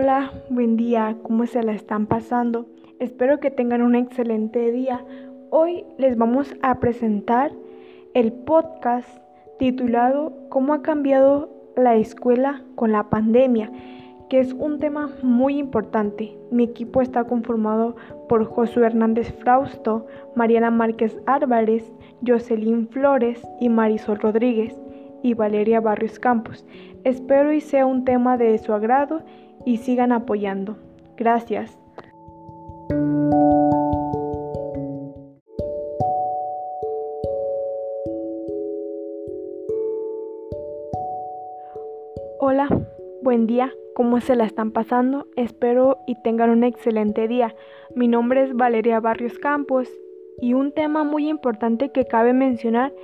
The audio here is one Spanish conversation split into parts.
Hola, buen día, ¿cómo se la están pasando? Espero que tengan un excelente día. Hoy les vamos a presentar el podcast titulado ¿Cómo ha cambiado la escuela con la pandemia? que es un tema muy importante. Mi equipo está conformado por Josué Hernández Frausto, Mariana Márquez Álvarez, Jocelyn Flores y Marisol Rodríguez y Valeria Barrios Campos. Espero y sea un tema de su agrado y sigan apoyando. Gracias. Hola, buen día, ¿cómo se la están pasando? Espero y tengan un excelente día. Mi nombre es Valeria Barrios Campos y un tema muy importante que cabe mencionar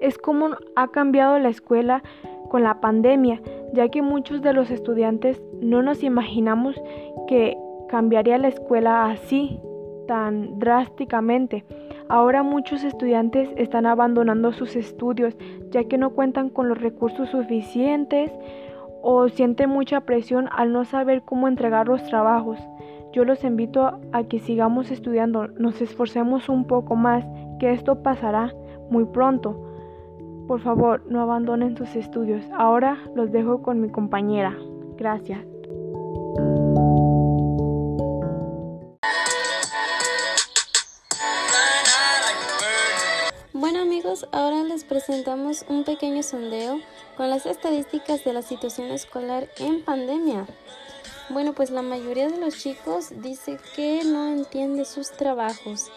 es cómo ha cambiado la escuela con la pandemia, ya que muchos de los estudiantes no nos imaginamos que cambiaría la escuela así, tan drásticamente. Ahora muchos estudiantes están abandonando sus estudios ya que no cuentan con los recursos suficientes o sienten mucha presión al no saber cómo entregar los trabajos. Yo los invito a que sigamos estudiando, nos esforcemos un poco más, que esto pasará muy pronto. Por favor, no abandonen sus estudios. Ahora los dejo con mi compañera. Gracias. Bueno amigos, ahora les presentamos un pequeño sondeo con las estadísticas de la situación escolar en pandemia. Bueno, pues la mayoría de los chicos dice que no entiende sus trabajos.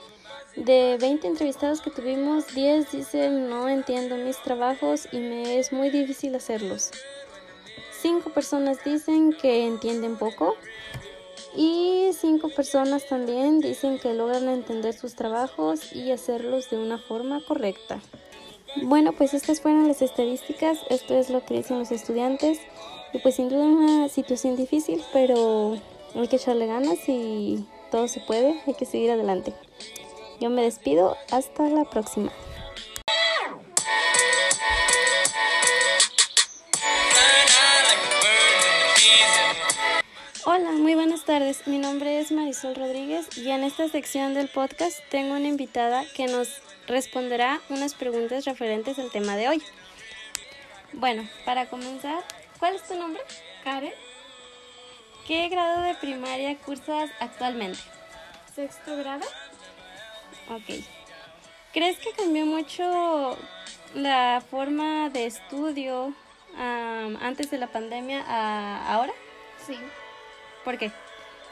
De 20 entrevistados que tuvimos, 10 dicen no entiendo mis trabajos y me es muy difícil hacerlos. 5 personas dicen que entienden poco y 5 personas también dicen que logran entender sus trabajos y hacerlos de una forma correcta. Bueno, pues estas fueron las estadísticas, esto es lo que dicen los estudiantes y pues sin duda una situación difícil, pero hay que echarle ganas y todo se puede, hay que seguir adelante. Yo me despido, hasta la próxima. Hola, muy buenas tardes. Mi nombre es Marisol Rodríguez y en esta sección del podcast tengo una invitada que nos responderá unas preguntas referentes al tema de hoy. Bueno, para comenzar, ¿cuál es tu nombre? Karen. ¿Qué grado de primaria cursas actualmente? Sexto grado. Ok. ¿Crees que cambió mucho la forma de estudio um, antes de la pandemia a ahora? Sí. ¿Por qué?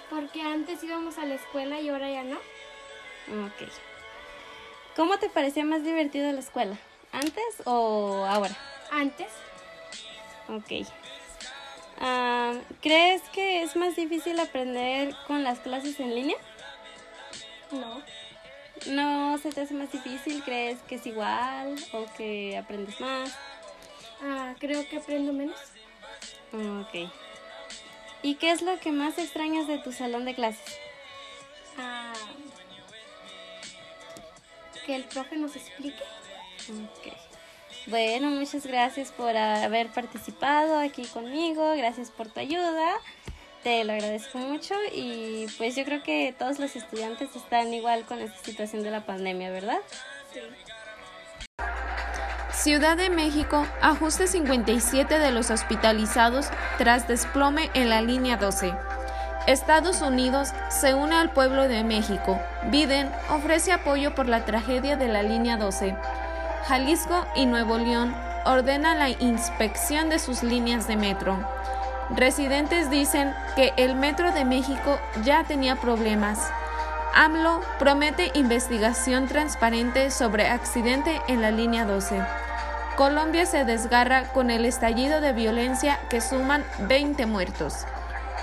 Porque antes íbamos a la escuela y ahora ya no. Ok. ¿Cómo te parecía más divertido la escuela? ¿Antes o ahora? Antes. Ok. Um, ¿Crees que es más difícil aprender con las clases en línea? No. ¿No se te hace más difícil? ¿Crees que es igual o que aprendes más? Ah, creo que aprendo menos. Ok. ¿Y qué es lo que más extrañas de tu salón de clases? Ah, que el profe nos explique. Ok. Bueno, muchas gracias por haber participado aquí conmigo. Gracias por tu ayuda. Te lo agradezco mucho y pues yo creo que todos los estudiantes están igual con esta situación de la pandemia, ¿verdad? Sí. Ciudad de México ajuste 57 de los hospitalizados tras desplome en la línea 12. Estados Unidos se une al pueblo de México. Biden ofrece apoyo por la tragedia de la línea 12. Jalisco y Nuevo León ordenan la inspección de sus líneas de metro. Residentes dicen que el Metro de México ya tenía problemas. AMLO promete investigación transparente sobre accidente en la línea 12. Colombia se desgarra con el estallido de violencia que suman 20 muertos.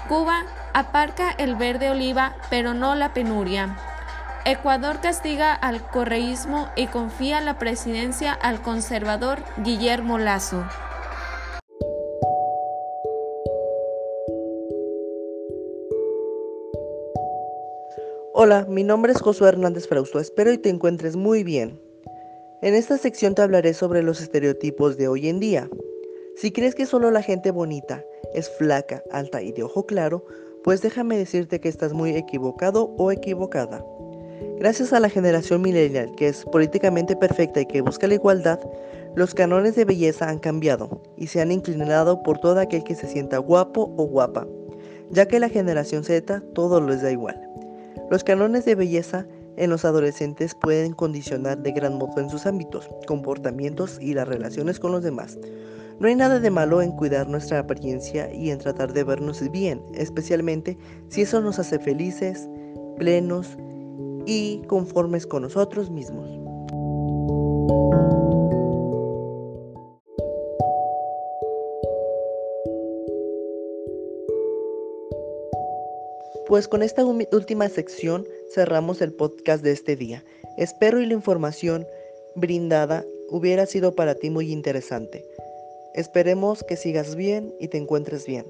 Cuba aparca el verde oliva, pero no la penuria. Ecuador castiga al correísmo y confía la presidencia al conservador Guillermo Lazo. Hola, mi nombre es Josué Hernández Frausto, espero y te encuentres muy bien. En esta sección te hablaré sobre los estereotipos de hoy en día. Si crees que solo la gente bonita es flaca, alta y de ojo claro, Pues déjame decirte que estás muy equivocado o equivocada. Gracias a la generación millennial, que es políticamente perfecta y que busca la igualdad, los canones de belleza han cambiado y se han inclinado por todo aquel que se sienta guapo o guapa, ya que la generación Z todo les da igual. Los canones de belleza en los adolescentes pueden condicionar de gran modo en sus ámbitos, comportamientos y las relaciones con los demás. No hay nada de malo en cuidar nuestra apariencia y en tratar de vernos bien, especialmente si eso nos hace felices, plenos y conformes con nosotros mismos. Pues con esta última sección cerramos el podcast de este día. Espero y la información brindada hubiera sido para ti muy interesante. Esperemos que sigas bien y te encuentres bien.